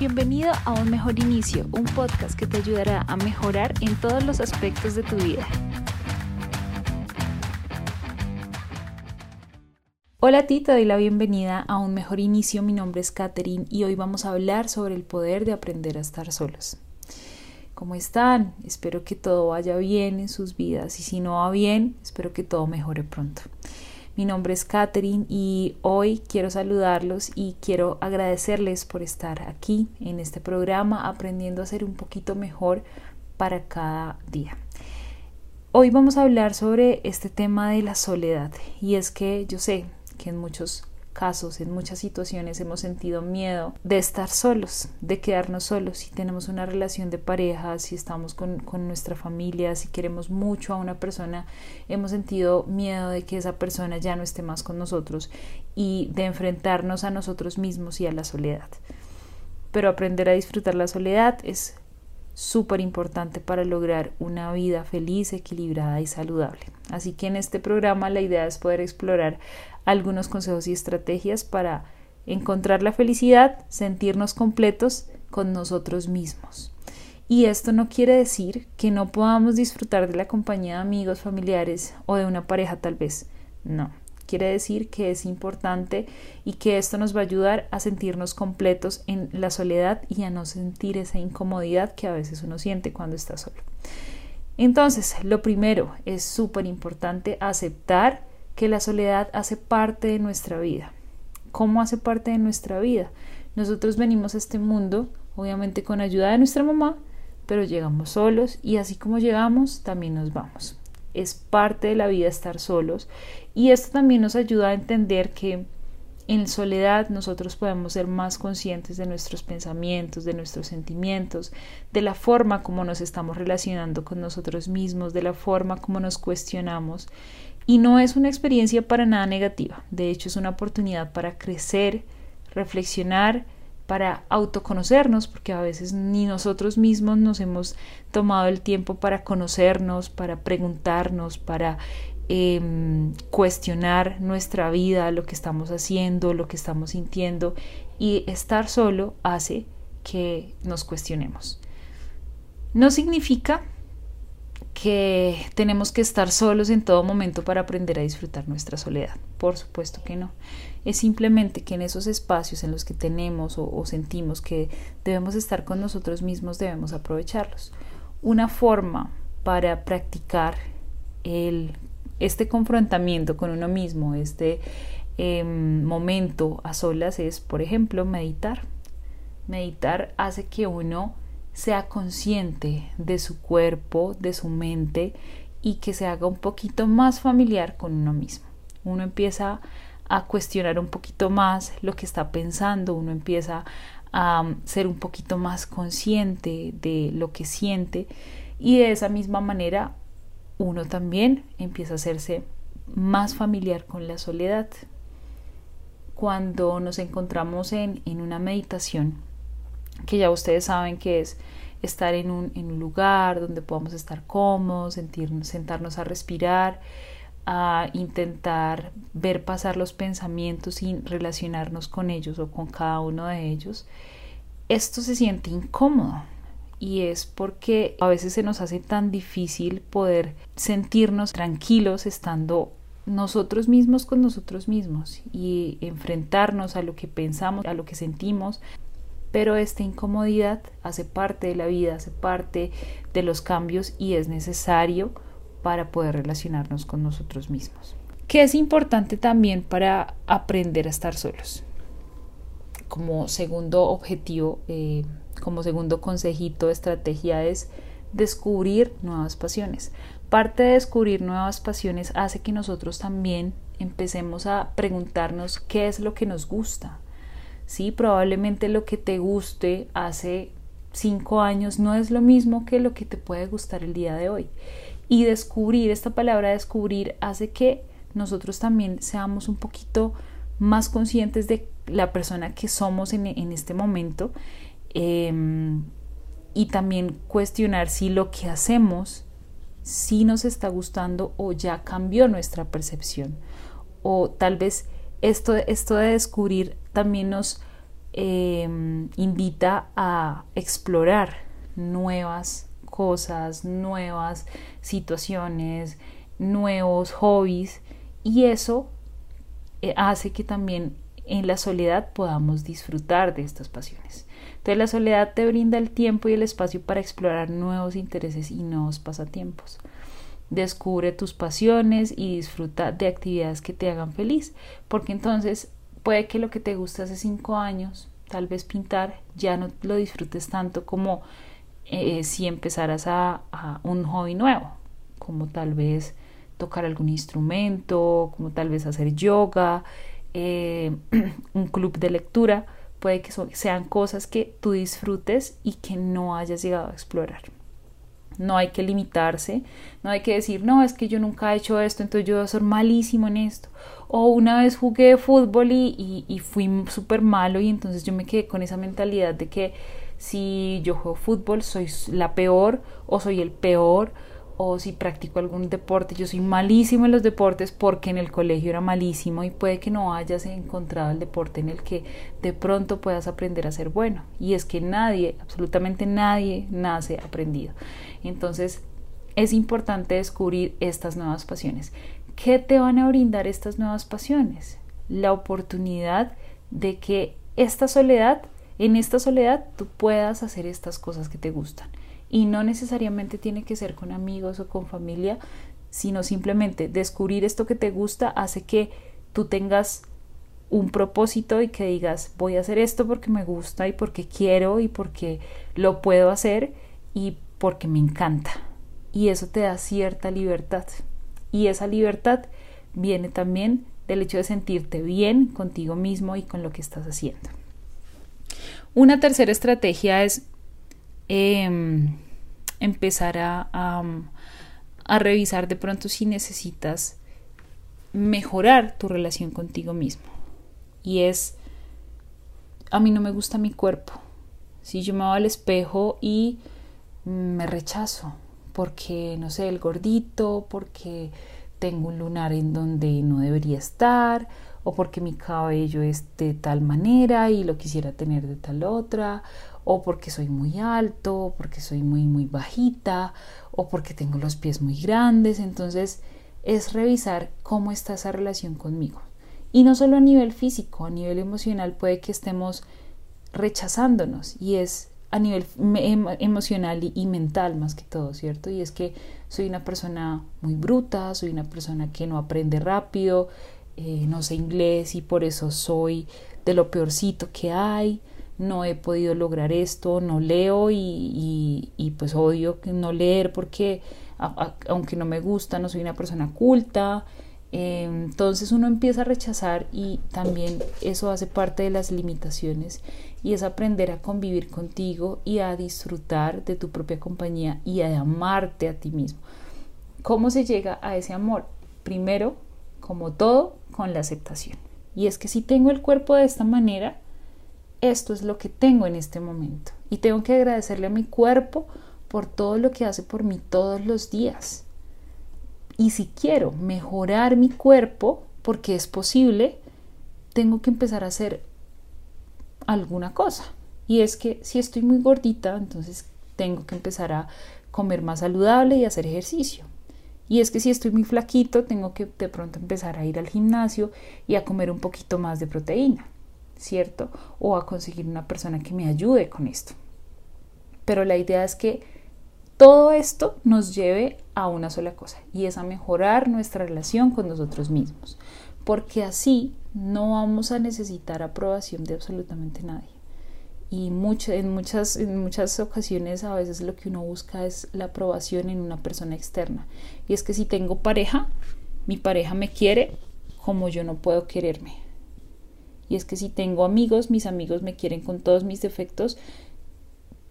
Bienvenido a Un Mejor Inicio, un podcast que te ayudará a mejorar en todos los aspectos de tu vida. Hola a ti, te doy la bienvenida a Un Mejor Inicio. Mi nombre es Katherine y hoy vamos a hablar sobre el poder de aprender a estar solos. ¿Cómo están? Espero que todo vaya bien en sus vidas y si no va bien, espero que todo mejore pronto. Mi nombre es Katherine y hoy quiero saludarlos y quiero agradecerles por estar aquí en este programa aprendiendo a ser un poquito mejor para cada día. Hoy vamos a hablar sobre este tema de la soledad y es que yo sé que en muchos casos, en muchas situaciones hemos sentido miedo de estar solos, de quedarnos solos. Si tenemos una relación de pareja, si estamos con, con, nuestra familia, si queremos mucho a una persona, hemos sentido miedo de que esa persona ya no esté más con nosotros y de enfrentarnos a nosotros mismos y a la soledad. Pero aprender a disfrutar la soledad es súper importante para lograr una vida feliz, equilibrada y saludable. Así que en este programa la idea es poder explorar algunos consejos y estrategias para encontrar la felicidad, sentirnos completos con nosotros mismos. Y esto no quiere decir que no podamos disfrutar de la compañía de amigos, familiares o de una pareja tal vez. No, quiere decir que es importante y que esto nos va a ayudar a sentirnos completos en la soledad y a no sentir esa incomodidad que a veces uno siente cuando está solo. Entonces, lo primero es súper importante aceptar que la soledad hace parte de nuestra vida. ¿Cómo hace parte de nuestra vida? Nosotros venimos a este mundo, obviamente con ayuda de nuestra mamá, pero llegamos solos y así como llegamos, también nos vamos. Es parte de la vida estar solos y esto también nos ayuda a entender que en soledad nosotros podemos ser más conscientes de nuestros pensamientos, de nuestros sentimientos, de la forma como nos estamos relacionando con nosotros mismos, de la forma como nos cuestionamos. Y no es una experiencia para nada negativa, de hecho es una oportunidad para crecer, reflexionar, para autoconocernos, porque a veces ni nosotros mismos nos hemos tomado el tiempo para conocernos, para preguntarnos, para em, cuestionar nuestra vida, lo que estamos haciendo, lo que estamos sintiendo, y estar solo hace que nos cuestionemos. No significa que tenemos que estar solos en todo momento para aprender a disfrutar nuestra soledad. Por supuesto que no. Es simplemente que en esos espacios en los que tenemos o, sentimos que debemos estar con nosotros mismos debemos aprovecharlos. Una forma para practicar el, este confrontamiento con uno mismo, este em, momento a solas es, por ejemplo, meditar. Meditar hace que uno sea consciente de su cuerpo, de su mente y que se haga un poquito más familiar con uno mismo. Uno empieza a cuestionar un poquito más lo que está pensando, uno empieza a um, ser un poquito más consciente de lo que siente y de esa misma manera uno también empieza a hacerse más familiar con la soledad. Cuando nos encontramos en, en una meditación, que ya ustedes saben que es estar en un, en un lugar donde podamos estar cómodos, sentarnos a respirar, a intentar ver pasar los pensamientos sin relacionarnos con ellos o con cada uno de ellos, esto se siente incómodo y es porque a veces se nos hace tan difícil poder sentirnos tranquilos estando nosotros mismos con nosotros mismos y enfrentarnos a lo que pensamos, a lo que sentimos, pero esta incomodidad hace parte de la vida, hace parte de los cambios y es necesario para poder relacionarnos con nosotros mismos. ¿Qué es importante también para aprender a estar solos? Como segundo objetivo, eh, como segundo consejito, estrategia es descubrir nuevas pasiones. Parte de descubrir nuevas pasiones hace que nosotros también empecemos a preguntarnos qué es lo que nos gusta, ¿sí? Probablemente lo que te guste hace cinco años no es lo mismo que lo que te puede gustar el día de hoy. Y descubrir, esta palabra descubrir hace que nosotros también seamos un poquito más conscientes de la persona que somos en, este momento em, y también cuestionar si lo que hacemos si nos está gustando o ya cambió nuestra percepción. O tal vez esto, esto de descubrir también nos em, invita a explorar nuevas cosas, nuevas situaciones, nuevos hobbies y eso eh, hace que también en la soledad podamos disfrutar de estas pasiones. Entonces la soledad te brinda el tiempo y el espacio para explorar nuevos intereses y nuevos pasatiempos. Descubre tus pasiones y disfruta de actividades que te hagan feliz, porque entonces puede que lo que te gusta hace cinco años, tal vez pintar, ya no lo disfrutes tanto como eh, si empezaras a, un hobby nuevo, como tal vez tocar algún instrumento, como tal vez hacer yoga, eh, un club de lectura, puede que sean cosas que tú disfrutes y que no hayas llegado a explorar. No hay que limitarse, no hay que decir, no, es que yo nunca he hecho esto, entonces yo ser malísimo en esto. O una vez jugué fútbol y, y fui súper malo y entonces yo me quedé con esa mentalidad de que si yo juego fútbol soy la peor o soy el peor o si practico algún deporte, yo soy malísimo en los deportes porque en el colegio era malísimo y puede que no hayas encontrado el deporte en el que de pronto puedas aprender a ser bueno. Y es que nadie, absolutamente nadie, nace aprendido. Entonces es importante descubrir estas nuevas pasiones. ¿Qué te van a brindar estas nuevas pasiones? La oportunidad de que esta soledad en esta soledad tú puedas hacer estas cosas que te gustan. Y no necesariamente tiene que ser con amigos o con familia, sino simplemente descubrir esto que te gusta hace que tú tengas un propósito y que digas voy a hacer esto porque me gusta y porque quiero y porque lo puedo hacer y porque me encanta. Y eso te da cierta libertad. Y esa libertad viene también del hecho de sentirte bien contigo mismo y con lo que estás haciendo. Una tercera estrategia es em, empezar a, a, revisar de pronto si necesitas mejorar tu relación contigo mismo. Y es, a mí no me gusta mi cuerpo. Si yo me voy al espejo y me rechazo porque, no sé, el gordito, porque tengo un lunar en donde no debería estar, o porque mi cabello es de tal manera y lo quisiera tener de tal otra, o porque soy muy alto, porque soy muy muy bajita, o porque tengo los pies muy grandes, entonces es revisar cómo está esa relación conmigo. Y no solo a nivel físico, a nivel emocional puede que estemos rechazándonos y es a nivel emocional y, y, mental más que todo, ¿cierto? Y es que soy una persona muy bruta, soy una persona que no aprende rápido, eh, no sé inglés y por eso soy de lo peorcito que hay, no he podido lograr esto, no leo y, y, pues odio no leer porque aunque no me gusta, no soy una persona culta. Eh, entonces uno empieza a rechazar y también eso hace parte de las limitaciones y es aprender a convivir contigo y a disfrutar de tu propia compañía y a amarte a ti mismo. ¿Cómo se llega a ese amor? Primero, como todo, con la aceptación. Y es que si tengo el cuerpo de esta manera, esto es lo que tengo en este momento. Y tengo que agradecerle a mi cuerpo por todo lo que hace por mí todos los días. Y si quiero mejorar mi cuerpo, porque es posible, tengo que empezar a hacer alguna cosa. Y es que si estoy muy gordita, entonces tengo que empezar a comer más saludable y hacer ejercicio. Y es que si estoy muy flaquito, tengo que de pronto empezar a ir al gimnasio y a comer un poquito más de proteína, ¿cierto? O a conseguir una persona que me ayude con esto. Pero la idea es que todo esto nos lleve a una sola cosa y es a mejorar nuestra relación con nosotros mismos, porque así no vamos a necesitar aprobación de absolutamente nadie y en, muchas, en muchas ocasiones a veces lo que uno busca es la aprobación en una persona externa. Y es que si tengo pareja, mi pareja me quiere como yo no puedo quererme. Y es que si tengo amigos, mis amigos me quieren con todos mis defectos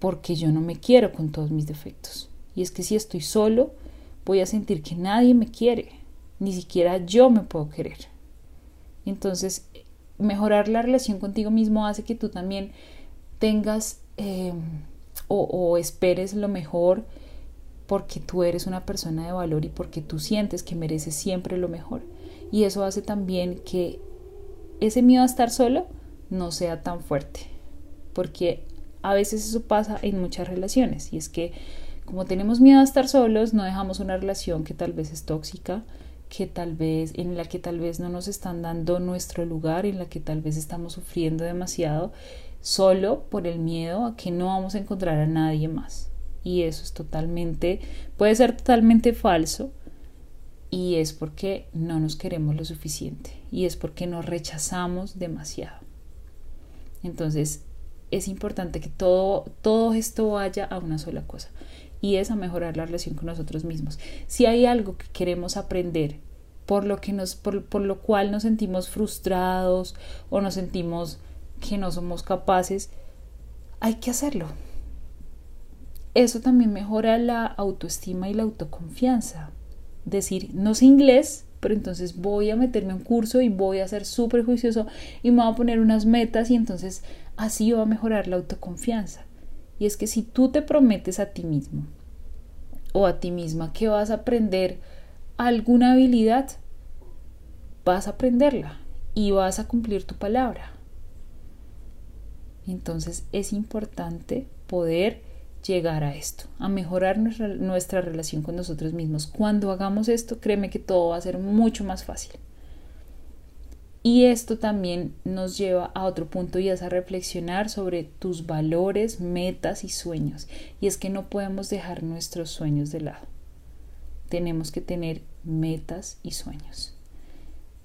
porque yo no me quiero con todos mis defectos. Y es que si estoy solo, voy a sentir que nadie me quiere, ni siquiera yo me puedo querer. Entonces, mejorar la relación contigo mismo hace que tú también tengas em, o, esperes lo mejor porque tú eres una persona de valor y porque tú sientes que mereces siempre lo mejor. Y eso hace también que ese miedo a estar solo no sea tan fuerte. Porque a veces eso pasa en muchas relaciones y es que como tenemos miedo a estar solos, no dejamos una relación que tal vez es tóxica, que tal vez en la que tal vez no nos están dando nuestro lugar, en la que tal vez estamos sufriendo demasiado solo por el miedo a que no vamos a encontrar a nadie más. Y eso es totalmente puede ser totalmente falso y es porque no nos queremos lo suficiente y es porque nos rechazamos demasiado. Entonces, es importante que todo todo esto vaya a una sola cosa y es a mejorar la relación con nosotros mismos. Si hay algo que queremos aprender, por lo, que nos, por, por lo cual nos sentimos frustrados o nos sentimos que no somos capaces, hay que hacerlo. Eso también mejora la autoestima y la autoconfianza. Decir, no sé inglés, pero entonces voy a meterme a un curso y voy a ser súper juicioso y me voy a poner unas metas y entonces así va a mejorar la autoconfianza. Y es que si tú te prometes a ti mismo o a ti misma que vas a aprender alguna habilidad, vas a aprenderla y vas a cumplir tu palabra. Entonces es importante poder llegar a esto, a mejorar nuestra, relación con nosotros mismos. Cuando hagamos esto, créeme que todo va a ser mucho más fácil. Y esto también nos lleva a otro punto y es a reflexionar sobre tus valores, metas y sueños. Y es que no podemos dejar nuestros sueños de lado. Tenemos que tener metas y sueños.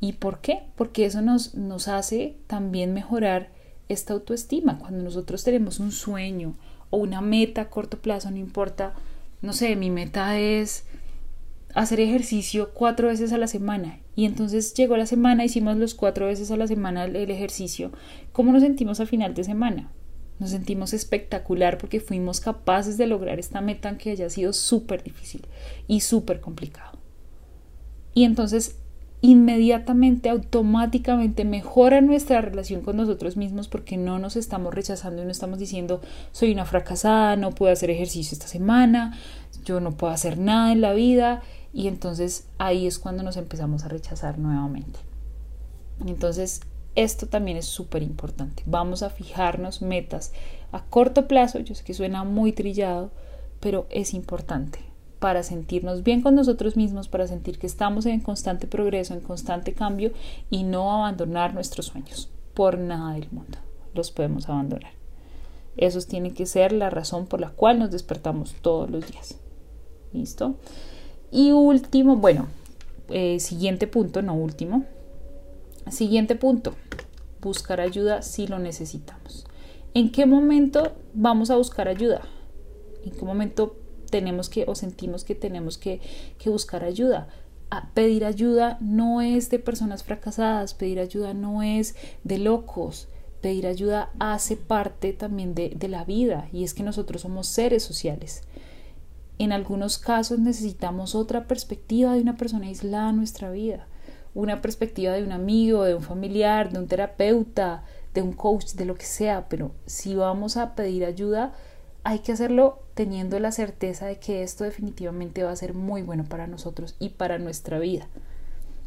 ¿Y por qué? Porque eso nos hace también mejorar esta autoestima. Cuando nosotros tenemos un sueño o una meta a corto plazo, no importa, no sé, mi meta es hacer ejercicio cuatro veces a la semana y entonces llegó la semana, hicimos los cuatro veces a la semana el, ejercicio. ¿Cómo nos sentimos al final de semana? Nos sentimos espectacular porque fuimos capaces de lograr esta meta que haya sido súper difícil y súper complicado. Y entonces inmediatamente, automáticamente mejora nuestra relación con nosotros mismos porque no nos estamos rechazando y no estamos diciendo soy una fracasada, no puedo hacer ejercicio esta semana, yo no puedo hacer nada en la vida y entonces ahí es cuando nos empezamos a rechazar nuevamente. Entonces, esto también es súper importante. Vamos a fijarnos metas a corto plazo, yo sé que suena muy trillado, pero es importante para sentirnos bien con nosotros mismos, para sentir que estamos en constante progreso, en constante cambio y no abandonar nuestros sueños por nada del mundo. Los podemos abandonar. Esos tienen que ser la razón por la cual nos despertamos todos los días. ¿Listo? Y último, bueno, eh, siguiente punto, no último. Siguiente punto, buscar ayuda si lo necesitamos. ¿En qué momento vamos a buscar ayuda? ¿En qué momento tenemos que o sentimos que tenemos que, que buscar ayuda? A pedir ayuda no es de personas fracasadas, pedir ayuda no es de locos, pedir ayuda hace parte también de, de la vida y es que nosotros somos seres sociales. En algunos casos necesitamos otra perspectiva de una persona aislada en nuestra vida, una perspectiva de un amigo, de un familiar, de un terapeuta, de un coach, de lo que sea, pero si vamos a pedir ayuda, hay que hacerlo teniendo la certeza de que esto definitivamente va a ser muy bueno para nosotros y para nuestra vida.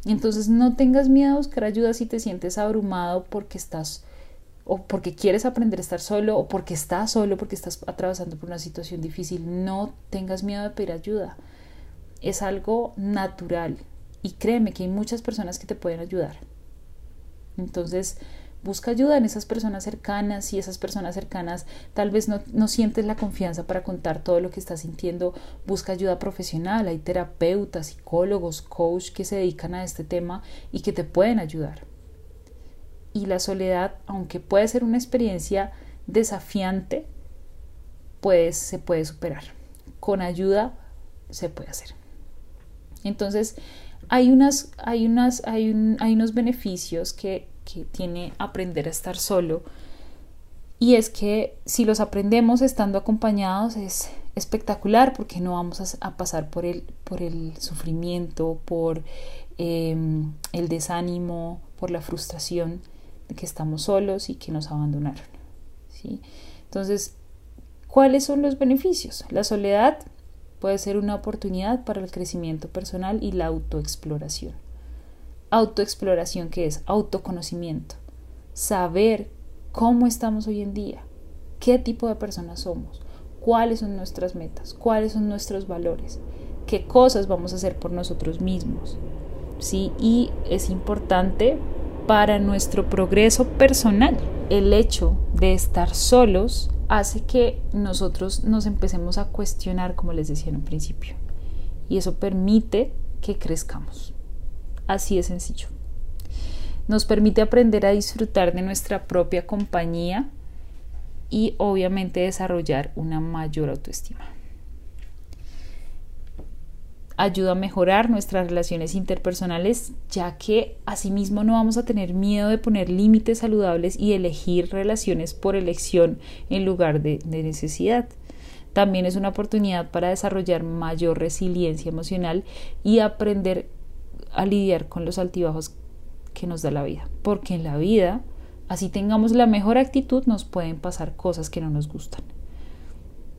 Entonces no tengas miedo a buscar ayuda si te sientes abrumado porque estás o porque quieres aprender a estar solo o porque estás solo, porque estás atravesando por una situación difícil, no tengas miedo de pedir ayuda. Es algo natural y créeme que hay muchas personas que te pueden ayudar. Entonces, busca ayuda en esas personas cercanas y esas personas cercanas tal vez no, no, sientes la confianza para contar todo lo que estás sintiendo, busca ayuda profesional, hay terapeutas, psicólogos, coach que se dedican a este tema y que te pueden ayudar y la soledad, aunque puede ser una experiencia desafiante, pues se puede superar. Con ayuda se puede hacer. Entonces, hay, unas, hay, unas, hay, hay unos beneficios que, que tiene aprender a estar solo. Y es que si los aprendemos estando acompañados es espectacular porque no vamos a, pasar por el, por el sufrimiento, por em, el desánimo, por la frustración que estamos solos y que nos abandonaron. ¿sí? Entonces, ¿cuáles son los beneficios? La soledad puede ser una oportunidad para el crecimiento personal y la autoexploración. Autoexploración que es autoconocimiento, saber cómo estamos hoy en día, qué tipo de personas somos, cuáles son nuestras metas, cuáles son nuestros valores, qué cosas vamos a hacer por nosotros mismos. ¿sí? Y es importante para nuestro progreso personal. El hecho de estar solos hace que nosotros nos empecemos a cuestionar, como les decía en un principio. Y eso permite que crezcamos. Así de sencillo. Nos permite aprender a disfrutar de nuestra propia compañía y obviamente desarrollar una mayor autoestima ayuda a mejorar nuestras relaciones interpersonales, ya que asimismo no vamos a tener miedo de poner límites saludables y elegir relaciones por elección en lugar de, necesidad. También es una oportunidad para desarrollar mayor resiliencia emocional y aprender a lidiar con los altibajos que nos da la vida. Porque en la vida, así tengamos la mejor actitud, nos pueden pasar cosas que no nos gustan.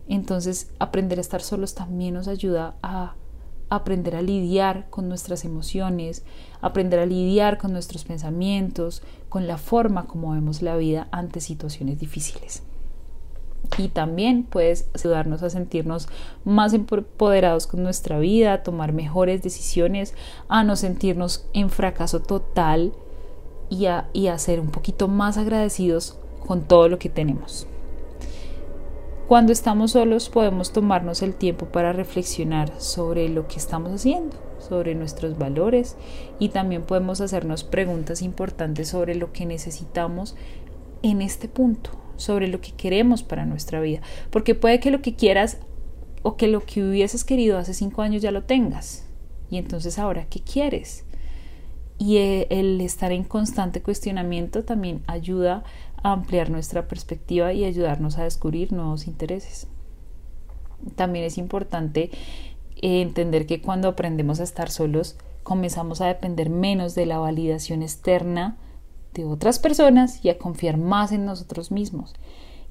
Entonces, aprender a estar solos también nos ayuda a aprender a lidiar con nuestras emociones, aprender a lidiar con nuestros pensamientos, con la forma como vemos la vida ante situaciones difíciles. Y también puedes ayudarnos a sentirnos más empoderados con nuestra vida, a tomar mejores decisiones, a no sentirnos en fracaso total y a, y a ser un poquito más agradecidos con todo lo que tenemos. Cuando estamos solos podemos tomarnos el tiempo para reflexionar sobre lo que estamos haciendo, sobre nuestros valores y también podemos hacernos preguntas importantes sobre lo que necesitamos en este punto, sobre lo que queremos para nuestra vida. Porque puede que lo que quieras o que lo que hubieses querido hace cinco años ya lo tengas. Y entonces ahora, ¿qué quieres? Y eh, el estar en constante cuestionamiento también ayuda ampliar nuestra perspectiva y ayudarnos a descubrir nuevos intereses. También es importante eh, entender que cuando aprendemos a estar solos, comenzamos a depender menos de la validación externa de otras personas y a confiar más en nosotros mismos.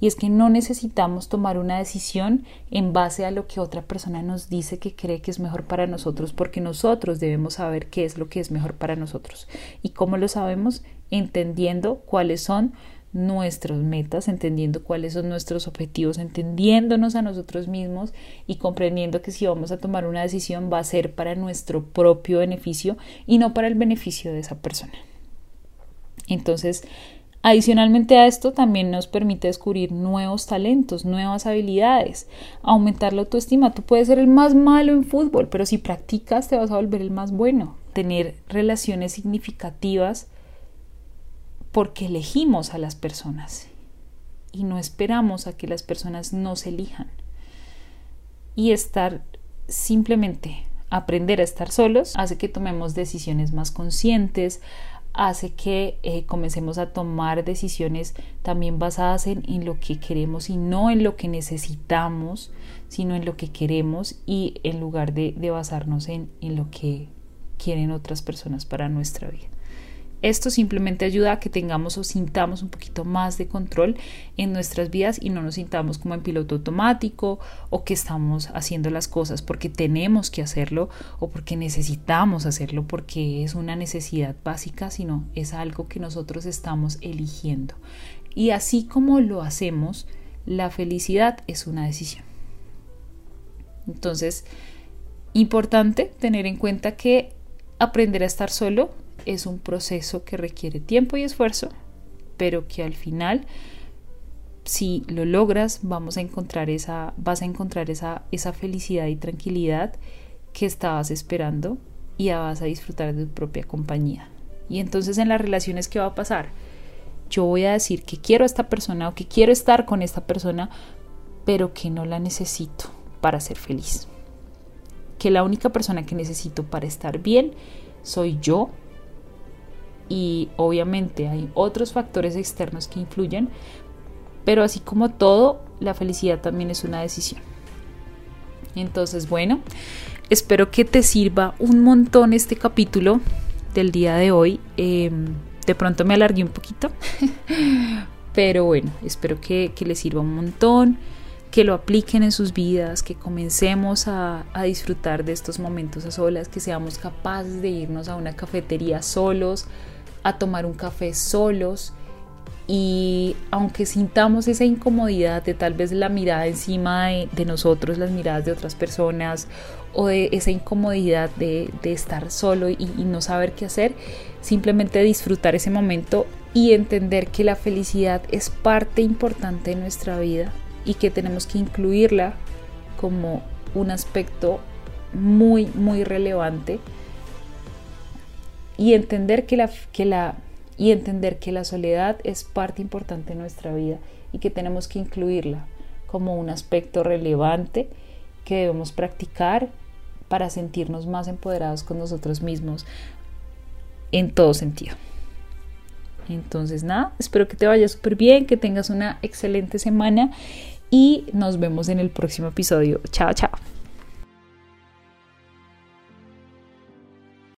Y es que no necesitamos tomar una decisión en base a lo que otra persona nos dice que cree que es mejor para nosotros, porque nosotros debemos saber qué es lo que es mejor para nosotros. ¿Y cómo lo sabemos? Entendiendo cuáles son nuestras metas, entendiendo cuáles son nuestros objetivos, entendiéndonos a nosotros mismos y comprendiendo que si vamos a tomar una decisión va a ser para nuestro propio beneficio y no para el beneficio de esa persona. Entonces, adicionalmente a esto también nos permite descubrir nuevos talentos, nuevas habilidades, aumentar la autoestima. Tú puedes ser el más malo en fútbol, pero si practicas te vas a volver el más bueno. Tener relaciones significativas porque elegimos a las personas y no esperamos a que las personas nos elijan. Y estar simplemente aprender a estar solos hace que tomemos decisiones más conscientes, hace que eh, comencemos a tomar decisiones también basadas en, lo que queremos y no en lo que necesitamos, sino en lo que queremos y en lugar de, de basarnos en, en lo que quieren otras personas para nuestra vida. Esto simplemente ayuda a que tengamos o sintamos un poquito más de control en nuestras vidas y no nos sintamos como en piloto automático o que estamos haciendo las cosas porque tenemos que hacerlo o porque necesitamos hacerlo porque es una necesidad básica, sino es algo que nosotros estamos eligiendo. Y así como lo hacemos, la felicidad es una decisión. Entonces, importante tener en cuenta que aprender a estar solo es un proceso que requiere tiempo y esfuerzo, pero que al final, si lo logras, vamos a encontrar esa, vas a encontrar esa, esa felicidad y tranquilidad que estabas esperando y ya vas a disfrutar de tu propia compañía. Y entonces en las relaciones, ¿qué va a pasar? Yo voy a decir que quiero a esta persona o que quiero estar con esta persona, pero que no la necesito para ser feliz. Que la única persona que necesito para estar bien soy yo y obviamente hay otros factores externos que influyen, pero así como todo, la felicidad también es una decisión. Entonces, bueno, espero que te sirva un montón este capítulo del día de hoy. Em, de pronto me alargué un poquito, pero bueno, espero que, les sirva un montón que lo apliquen en sus vidas, que comencemos a, disfrutar de estos momentos a solas, que seamos capaces de irnos a una cafetería solos, a tomar un café solos y aunque sintamos esa incomodidad de tal vez la mirada encima de, nosotros, las miradas de otras personas o de esa incomodidad de, estar solo y no saber qué hacer, simplemente disfrutar ese momento y entender que la felicidad es parte importante de nuestra vida y que tenemos que incluirla como un aspecto muy, muy relevante y entender que la, que la, y entender que la soledad es parte importante de nuestra vida y que tenemos que incluirla como un aspecto relevante que debemos practicar para sentirnos más empoderados con nosotros mismos en todo sentido. Entonces nada, espero que te vaya súper bien, que tengas una excelente semana y nos vemos en el próximo episodio. Chao, chao.